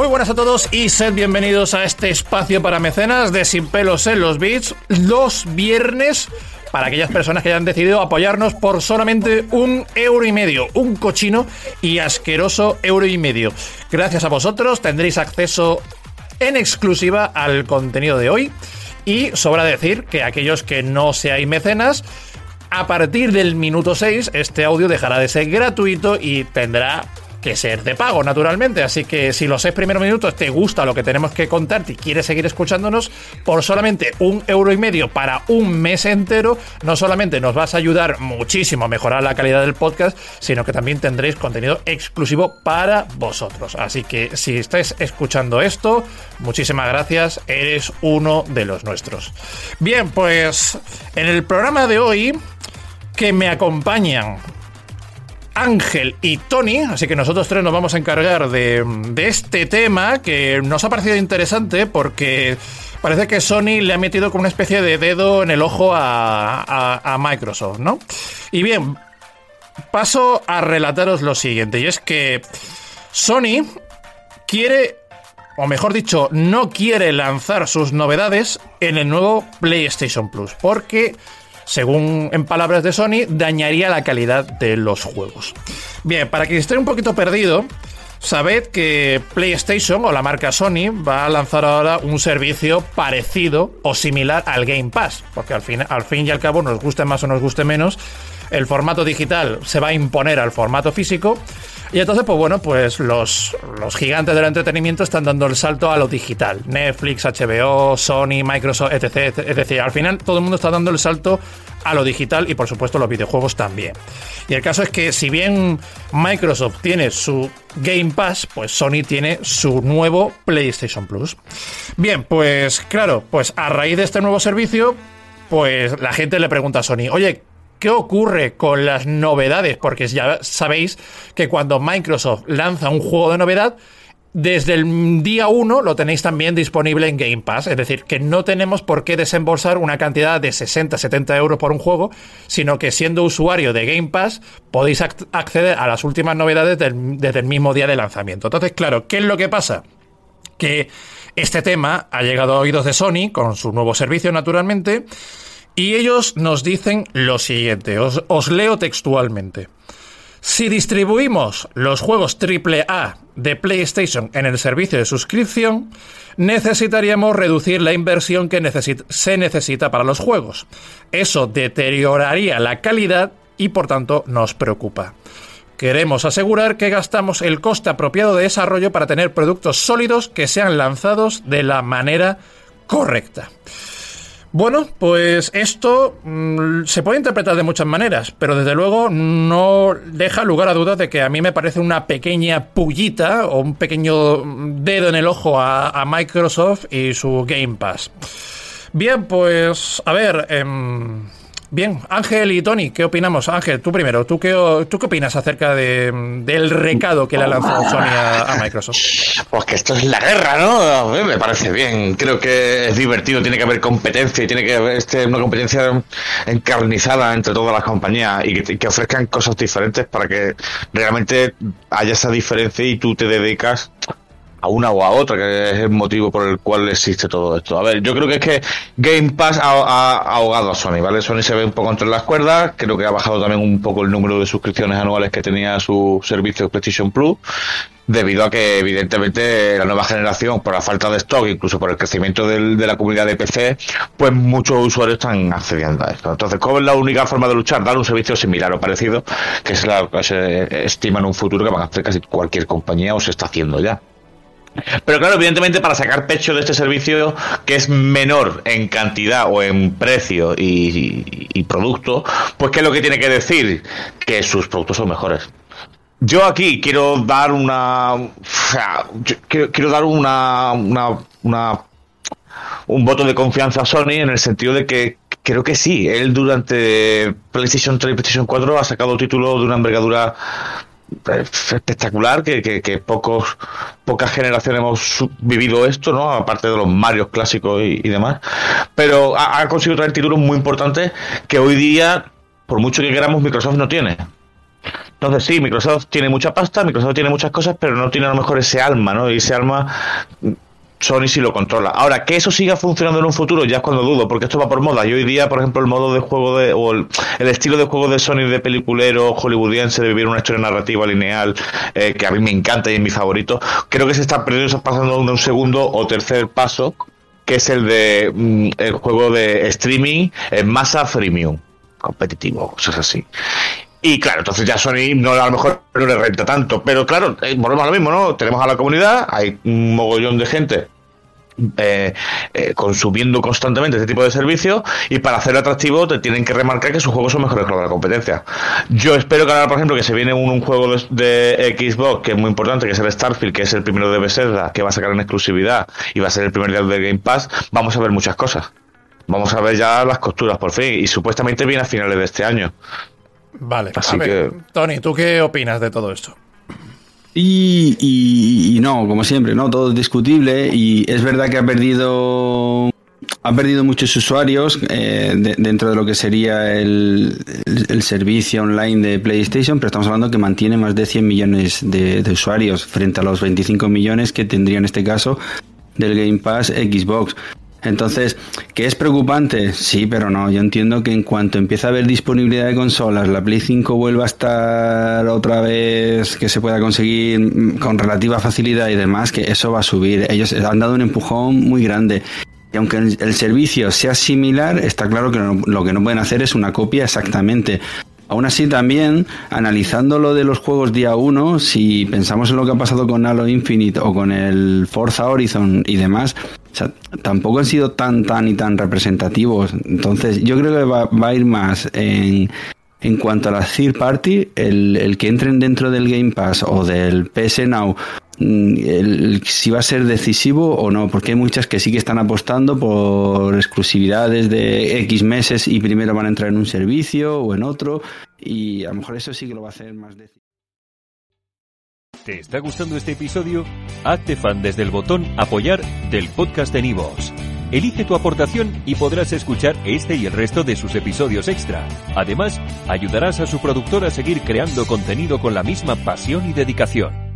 Muy buenas a todos y sed bienvenidos a este espacio para mecenas de Sin pelos en los beats, los viernes para aquellas personas que hayan decidido apoyarnos por solamente un euro y medio, un cochino y asqueroso euro y medio. Gracias a vosotros tendréis acceso en exclusiva al contenido de hoy y sobra decir que aquellos que no seáis mecenas, a partir del minuto 6 este audio dejará de ser gratuito y tendrá que ser de pago, naturalmente. Así que si los seis primeros minutos te gusta lo que tenemos que contarte y quieres seguir escuchándonos, por solamente un euro y medio para un mes entero, no solamente nos vas a ayudar muchísimo a mejorar la calidad del podcast, sino que también tendréis contenido exclusivo para vosotros. Así que si estáis escuchando esto, muchísimas gracias, eres uno de los nuestros. Bien, pues en el programa de hoy que me acompañan Ángel y Tony, así que nosotros tres nos vamos a encargar de, este tema que nos ha parecido interesante porque parece que Sony le ha metido como una especie de dedo en el ojo a, a Microsoft, ¿no? Y bien, paso a relataros lo siguiente, y es que Sony quiere, o mejor dicho, no quiere lanzar sus novedades en el nuevo PlayStation Plus, porque según en palabras de Sony, dañaría la calidad de los juegos. Bien, para quien esté un poquito perdido, sabed que PlayStation o la marca Sony va a lanzar ahora un servicio parecido o similar al Game Pass, porque al fin, al fin y al cabo, nos guste más o nos guste menos, el formato digital se va a imponer al formato físico. Y entonces, pues bueno, pues los, los, gigantes del entretenimiento están dando el salto a lo digital. Netflix, HBO, Sony, Microsoft, etc. Es decir, al final todo el mundo está dando el salto a lo digital y por supuesto los videojuegos también. Y el caso es que si bien Microsoft tiene su Game Pass, pues Sony tiene su nuevo PlayStation Plus. Bien, pues claro, pues a raíz de este nuevo servicio, pues la gente le pregunta a Sony, oye, ¿Qué ocurre con las novedades? Porque ya sabéis que cuando Microsoft lanza un juego de novedad, desde el día 1 lo tenéis también disponible en Game Pass. Es decir, que no tenemos por qué desembolsar una cantidad de 60, 70 euros por un juego, sino que siendo usuario de Game Pass podéis acceder a las últimas novedades desde el mismo día de lanzamiento. Entonces, claro, ¿qué es lo que pasa? Que este tema ha llegado a oídos de Sony con su nuevo servicio, naturalmente. Y ellos nos dicen lo siguiente, os, leo textualmente. Si distribuimos los juegos AAA de PlayStation en el servicio de suscripción, necesitaríamos reducir la inversión que se necesita para los juegos. Eso deterioraría la calidad y por tanto nos preocupa. Queremos asegurar que gastamos el coste apropiado de desarrollo para tener productos sólidos que sean lanzados de la manera correcta. Bueno, pues esto mmm, se puede interpretar de muchas maneras, pero desde luego no deja lugar a dudas de que a mí me parece una pequeña pullita o un pequeño dedo en el ojo a, a Microsoft y su Game Pass. Bien, pues a ver, eh, Bien, Ángel y Tony, ¿qué opinamos? Ángel, tú primero, ¿tú qué, tú qué opinas acerca de, del recado que le ha lanzado Sony a, Microsoft? Pues que esto es la guerra, ¿no? Me parece bien, creo que es divertido, tiene que haber competencia y tiene que haber este, una competencia encarnizada entre todas las compañías y que, que ofrezcan cosas diferentes para que realmente haya esa diferencia y tú te dedicas a una o a otra, que es el motivo por el cual existe todo esto. A ver, yo creo que es que Game Pass ha, ahogado a Sony, ¿vale? Sony se ve un poco entre las cuerdas, creo que ha bajado también un poco el número de suscripciones anuales que tenía su servicio PlayStation Plus, debido a que evidentemente la nueva generación, por la falta de stock, incluso por el crecimiento del, de la comunidad de PC, pues muchos usuarios están accediendo a esto. Entonces, ¿cuál es la única forma de luchar? Dar un servicio similar o parecido, que es la que se estima en un futuro que van a hacer casi cualquier compañía o se está haciendo ya. Pero claro, evidentemente para sacar pecho de este servicio que es menor en cantidad o en precio y, producto, pues ¿qué es lo que tiene que decir? Que sus productos son mejores. Yo aquí quiero dar una... quiero, dar una, una, un voto de confianza a Sony en el sentido de que creo que sí. Él durante PlayStation 3 y PlayStation 4 ha sacado títulos de una envergadura espectacular que, pocos pocas generaciones hemos vivido esto no aparte de los Mario clásicos y, demás. Pero ha, conseguido traer títulos muy importantes que hoy día por mucho que queramos Microsoft no tiene. Entonces sí Microsoft tiene mucha pasta Microsoft tiene muchas cosas pero no tiene a lo mejor ese alma no y ese alma Sony sí lo controla. Ahora, que eso siga funcionando en un futuro, ya es cuando dudo, porque esto va por moda. Y hoy día, por ejemplo, el modo de juego de, o el, estilo de juego de Sony de peliculero hollywoodiense de vivir una historia narrativa lineal, eh, que a mí me encanta y es mi favorito, creo que se está perdiendo, pasando de un segundo o tercer paso, que es el de mm, el juego de streaming en masa freemium, competitivo, cosas así. Y claro, entonces ya Sony no a lo mejor no le renta tanto. Pero claro, eh, volvemos a lo mismo, ¿no? Tenemos a la comunidad, hay un mogollón de gente eh, eh, consumiendo constantemente este tipo de servicios y para hacerlo atractivo te tienen que remarcar que sus juegos son mejores que los de la competencia. Yo espero que ahora, por ejemplo, que se viene un, juego de, Xbox que es muy importante, que es el Starfield, que es el primero de Bethesda, que va a sacar en exclusividad y va a ser el primer día de Game Pass, vamos a ver muchas cosas. Vamos a ver ya las costuras por fin y supuestamente viene a finales de este año. Vale, así que... Tony, ¿tú qué opinas de todo esto? Y, no, como siempre, no, todo es discutible y es verdad que ha perdido ha perdido muchos usuarios eh, dentro de lo que sería el, servicio online de PlayStation, pero estamos hablando que mantiene más de 100 millones de, de, usuarios frente a los 25 millones que tendría en este caso del Game Pass Xbox. Entonces, ¿qué es preocupante? Sí, pero no. Yo entiendo que en cuanto empieza a haber disponibilidad de consolas, la Play 5 vuelva a estar otra vez que se pueda conseguir mm, con relativa facilidad y demás, que eso va a subir. Ellos han dado un empujón muy grande. Y aunque el servicio sea similar, está claro que lo que no pueden hacer es una copia exactamente. Aún así, también, analizando lo de los juegos día 1, si pensamos en lo que ha pasado con Halo Infinite o con el Forza Horizon y demás, tampoco han sido tan, tan y tan representativos. Entonces, yo creo que va, a ir más en, en cuanto a la third party, el, el, que entren dentro del Game Pass o del PS Now Si va a ser decisivo o no, porque hay muchas que sí que están apostando por exclusividades de X meses y primero van a entrar en un servicio o en otro, y a lo mejor eso sí que lo va a hacer más decisivo. ¿Te está gustando este episodio? Hazte fan desde el botón Apoyar del podcast de Nivos. Elige tu aportación y podrás escuchar este y el resto de sus episodios extra. Además, ayudarás a su productor a seguir creando contenido con la misma pasión y dedicación.